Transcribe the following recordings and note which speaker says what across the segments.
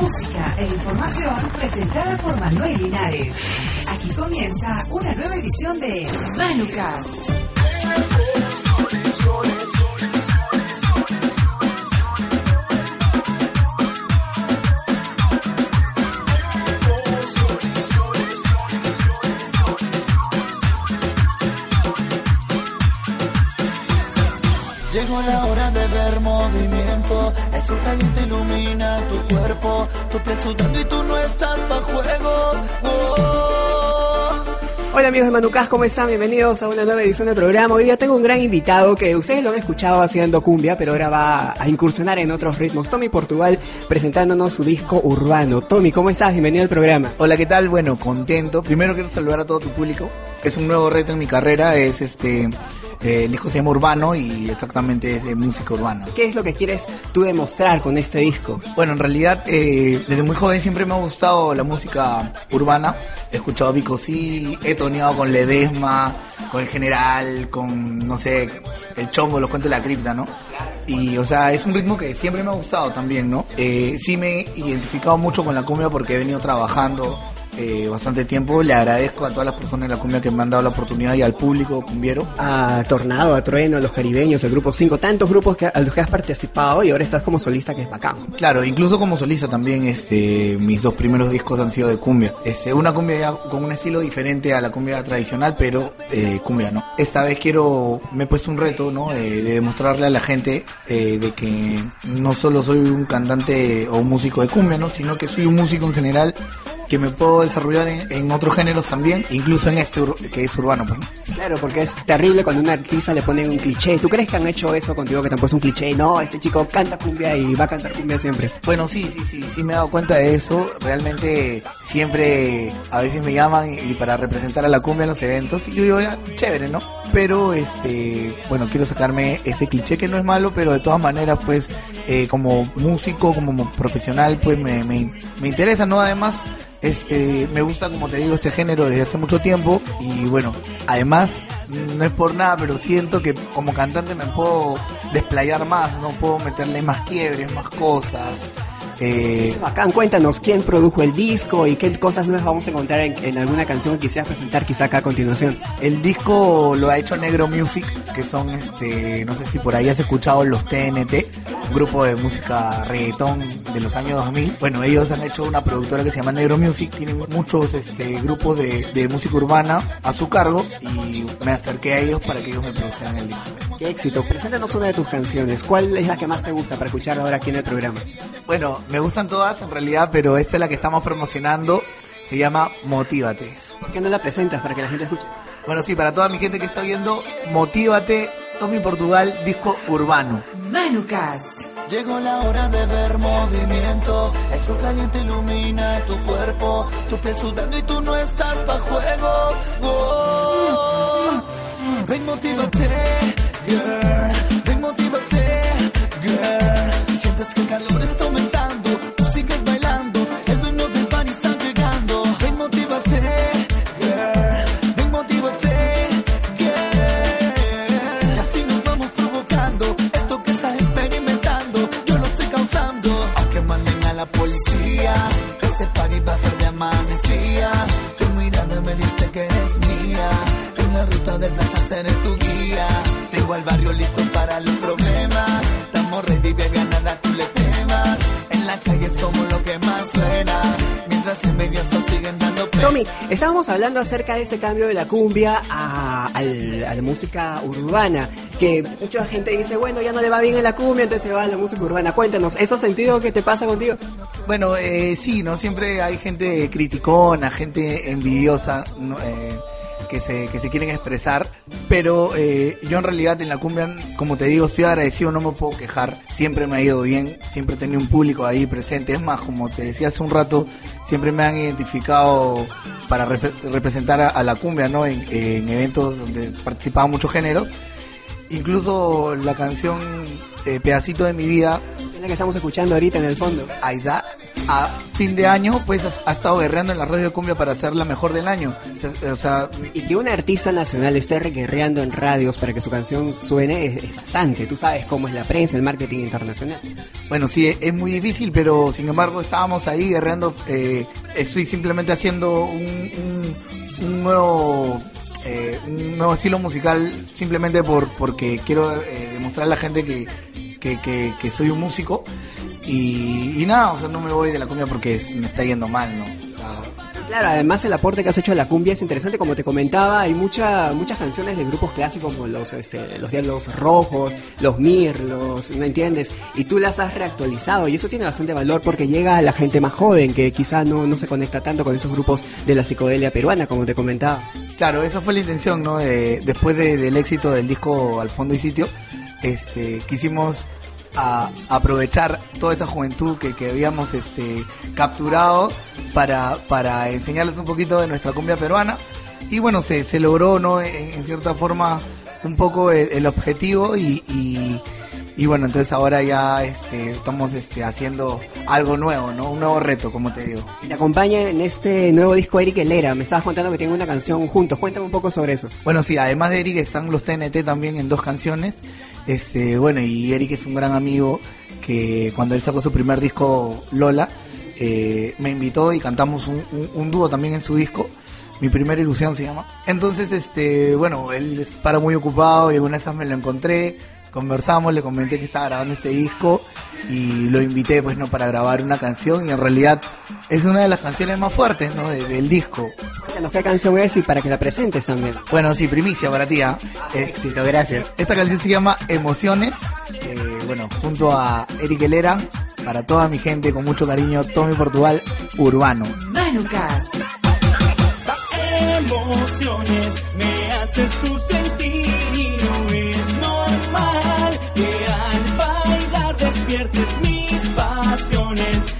Speaker 1: Música e información presentada por Manuel Linares. Aquí comienza una nueva edición de Manucast.
Speaker 2: Llegó la hora de ver movimiento, el sol caliente ilumina tu cuerpo, tu piel sudando y tú no estás pa' juego. Oh.
Speaker 3: Hola amigos de Manucas, ¿cómo están? Bienvenidos a una nueva edición del programa. Hoy día tengo un gran invitado que ustedes lo han escuchado haciendo cumbia, pero ahora va a incursionar en otros ritmos. Tommy Portugal presentándonos su disco urbano. Tommy, ¿cómo estás? Bienvenido al programa.
Speaker 4: Hola, ¿qué tal? Bueno, contento. Primero quiero saludar a todo tu público. Es un nuevo reto en mi carrera, es este... eh, el disco se llama Urbano y exactamente es de música urbana.
Speaker 3: ¿Qué es lo que quieres tú demostrar con este disco?
Speaker 4: Bueno, en realidad, eh, desde muy joven siempre me ha gustado la música urbana. He escuchado Vico sí, he toneado con Ledesma, con el General, con, no sé, el Chombo, los cuentos de la cripta, ¿no? Y, o sea, es un ritmo que siempre me ha gustado también, ¿no? Eh, sí me he identificado mucho con la cumbia porque he venido trabajando eh, bastante tiempo. Le agradezco a todas las personas de la cumbia que me han dado la oportunidad y al público cumbiero.
Speaker 3: A Tornado, a Trueno, a los caribeños, el grupo 5, tantos grupos que, a los que has participado y ahora estás como solista que es bacán.
Speaker 4: Claro, incluso como solista también, este, mis dos primeros discos han sido de cumbia. Este, una cumbia ya con un estilo diferente a la cumbia tradicional, pero eh, cumbia, ¿no? Esta vez quiero, me he puesto un reto, ¿no? Eh, de demostrarle a la gente eh, de que no solo soy un cantante o un músico de cumbia, ¿no? Sino que soy un músico en general que me puedo desarrollar en, en otros géneros también, incluso en este que es urbano, pues, ¿no?
Speaker 3: Claro, porque es terrible cuando a un artista le ponen un cliché. ¿Tú crees que han hecho eso contigo que te han puesto un cliché? No, este chico canta cumbia y va a cantar cumbia siempre.
Speaker 4: Bueno, sí, sí, sí, sí me he dado cuenta de eso. Realmente siempre a veces me llaman y, y para representar a la cumbia en los eventos y yo digo, ya, chévere, ¿no? Pero, este, bueno, quiero sacarme ese cliché que no es malo, pero de todas maneras, pues, eh, como músico, como profesional, pues me, me, me interesa, ¿no? Además, este, me gusta, como te digo, este género desde hace mucho tiempo y bueno, además, no es por nada, pero siento que como cantante me puedo desplayar más, no puedo meterle más quiebres, más cosas. Eh,
Speaker 3: Bacán, cuéntanos quién produjo el disco y qué cosas nuevas vamos a encontrar en, en alguna canción que quisieras presentar quizá acá a continuación.
Speaker 4: el disco lo ha hecho Negro Music, que son, este, no sé si por ahí has escuchado los TNT, un grupo de música reggaetón de los años 2000. Bueno, ellos han hecho una productora que se llama Negro Music, tienen muchos este, grupos de, de música urbana a su cargo y me acerqué a ellos para que ellos me produjeran el disco.
Speaker 3: Qué éxito, preséntanos una de tus canciones. ¿Cuál es la que más te gusta para escucharla ahora aquí en el programa?
Speaker 4: Bueno, me gustan todas en realidad, pero esta es la que estamos promocionando, se llama Motívate.
Speaker 3: ¿Por qué no la presentas para que la gente escuche?
Speaker 4: Bueno, sí, para toda mi gente que está viendo, Motívate, Tommy Portugal, disco urbano.
Speaker 1: Manucast.
Speaker 2: Llegó la hora de ver movimiento, el sol caliente ilumina tu cuerpo, tu piel sudando y tú no estás pa' juego. Oh. Ven, motívate, girl. Mientras en medio se siguen dando fe.
Speaker 3: Tommy, estábamos hablando acerca de este cambio de la cumbia a, al- a la música urbana, que mucha gente dice, bueno, ya no le va bien en la cumbia, entonces se va a la música urbana. Cuéntanos, ¿eso sentido que te pasa contigo?
Speaker 4: Bueno, eh, sí, ¿no? Siempre hay gente criticona, gente envidiosa, ¿no? Eh, que se, que se quieren expresar, pero eh, yo en realidad en la cumbia, como te digo, estoy agradecido, no me puedo quejar, siempre me ha ido bien, siempre he tenido un público ahí presente, es más, como te decía hace un rato, siempre me han identificado para representar a, la cumbia, ¿no? En, en eventos donde participaban muchos géneros, incluso la canción eh, Pedacito de mi vida
Speaker 3: es la que estamos escuchando ahorita en el fondo.
Speaker 4: Aida, a fin de año, pues ha, estado guerreando en la radio cumbia para ser la mejor del año. O sea,
Speaker 3: y que un artista nacional esté guerreando en radios para que su canción suene es, bastante. Tú sabes cómo es la prensa, el marketing internacional.
Speaker 4: Bueno, sí, es muy difícil, pero sin embargo estábamos ahí guerreando. Eh, estoy simplemente haciendo un, un, nuevo eh, un nuevo estilo musical simplemente por porque quiero eh, demostrar a la gente que que, soy un músico y, nada, o sea, no me voy de la cumbia porque me está yendo mal, ¿no?
Speaker 3: Claro, además el aporte que has hecho a la cumbia es interesante, como te comentaba, hay mucha, muchas canciones de grupos clásicos como los, este, los Diablos Rojos, los Mir, los, ¿me entiendes? Y tú las has reactualizado y eso tiene bastante valor porque llega a la gente más joven que quizá no, no se conecta tanto con esos grupos de la psicodelia peruana, como te comentaba.
Speaker 4: Claro, esa fue la intención, ¿no? De, después del éxito del disco Al Fondo y Sitio, este, quisimos aprovechar toda esa juventud que, que habíamos este, capturado para, para enseñarles un poquito de nuestra cumbia peruana. Y bueno, se, se logró, ¿no? En, cierta forma, un poco el, objetivo y, bueno, entonces ahora ya este, estamos este, haciendo algo nuevo, ¿no? Un nuevo reto, como te digo.
Speaker 3: Y te acompaña en este nuevo disco Eric Helera. Me estabas contando que tienen una canción juntos. Cuéntame un poco sobre eso.
Speaker 4: Bueno, sí, además de Eric están los TNT también en dos canciones. Este, bueno, y Eric es un gran amigo que cuando él sacó su primer disco, Lola, eh, me invitó y cantamos un, dúo también en su disco. Mi primera ilusión se llama. Entonces, este, bueno, él para muy ocupado y alguna vez me lo encontré conversamos, le comenté que estaba grabando este disco y lo invité pues no para grabar una canción y en realidad es una de las canciones más fuertes ¿no? del disco.
Speaker 3: Cuéntanos qué canción es y para que la presentes también.
Speaker 4: Bueno, sí, primicia para ti. ¿ah?
Speaker 3: Éxito, gracias.
Speaker 4: Esta canción se llama Emociones, eh, bueno, junto a Eric Helera, para toda mi gente con mucho cariño, Tommy Portugal, Urbano.
Speaker 1: Manucast.
Speaker 2: Emociones, me haces tu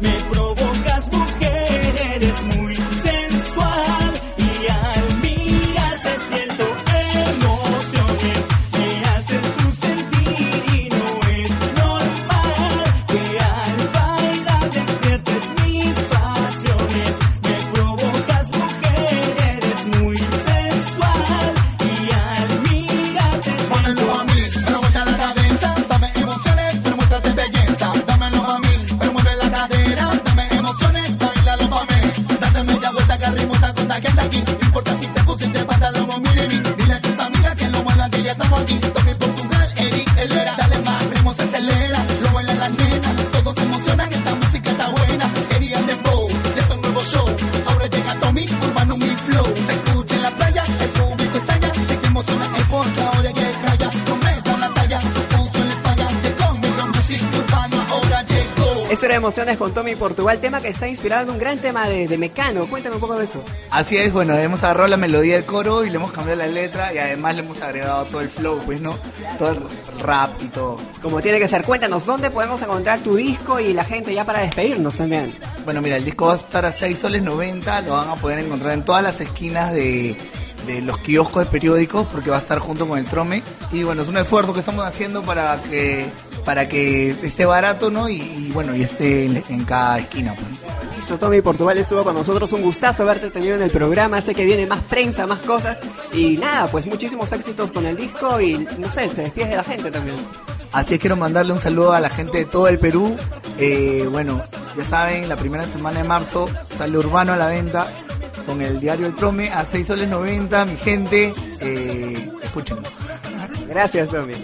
Speaker 2: sentir
Speaker 3: emociones con Tommy Portugal, tema que está inspirado en un gran tema de, Mecano. Cuéntame un poco de eso.
Speaker 4: Así es, bueno, hemos agarrado la melodía del coro y le hemos cambiado la letra y además le hemos agregado todo el flow, pues, ¿no? Todo el rap y todo.
Speaker 3: Como tiene que ser, cuéntanos, ¿dónde podemos encontrar tu disco y la gente ya para despedirnos también?
Speaker 4: Bueno, mira, el disco va a estar a 6 soles 90, lo van a poder encontrar en todas las esquinas de de los kioscos de periódicos porque va a estar junto con el Trome. Y bueno es un esfuerzo que estamos haciendo para que para que esté barato no y, bueno y esté en, cada esquina pues.
Speaker 3: Listo, Tommy Portugal estuvo con nosotros. Un gustazo haberte tenido en el programa. Sé que viene más prensa más cosas. Y nada pues muchísimos éxitos con el disco y no sé se despide de la gente también.
Speaker 4: Así es, quiero mandarle un saludo a la gente de todo el Perú. Eh, bueno, ya saben, la primera semana de marzo sale Urbano a la venta con el diario El Trome a 6 soles 90. Mi gente, eh, escúchenlo.
Speaker 3: Gracias, Tommy.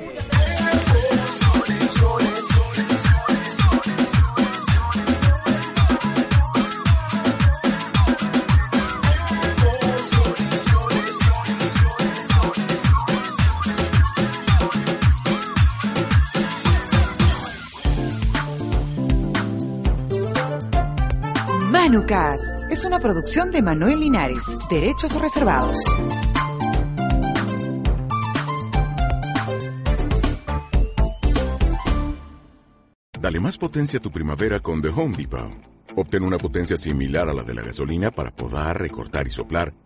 Speaker 1: Manucast es una producción de Manuel Linares, Derechos Reservados.
Speaker 5: Dale más potencia a tu primavera con The Home Depot. Obtén una potencia similar a la de la gasolina para podar, recortar y soplar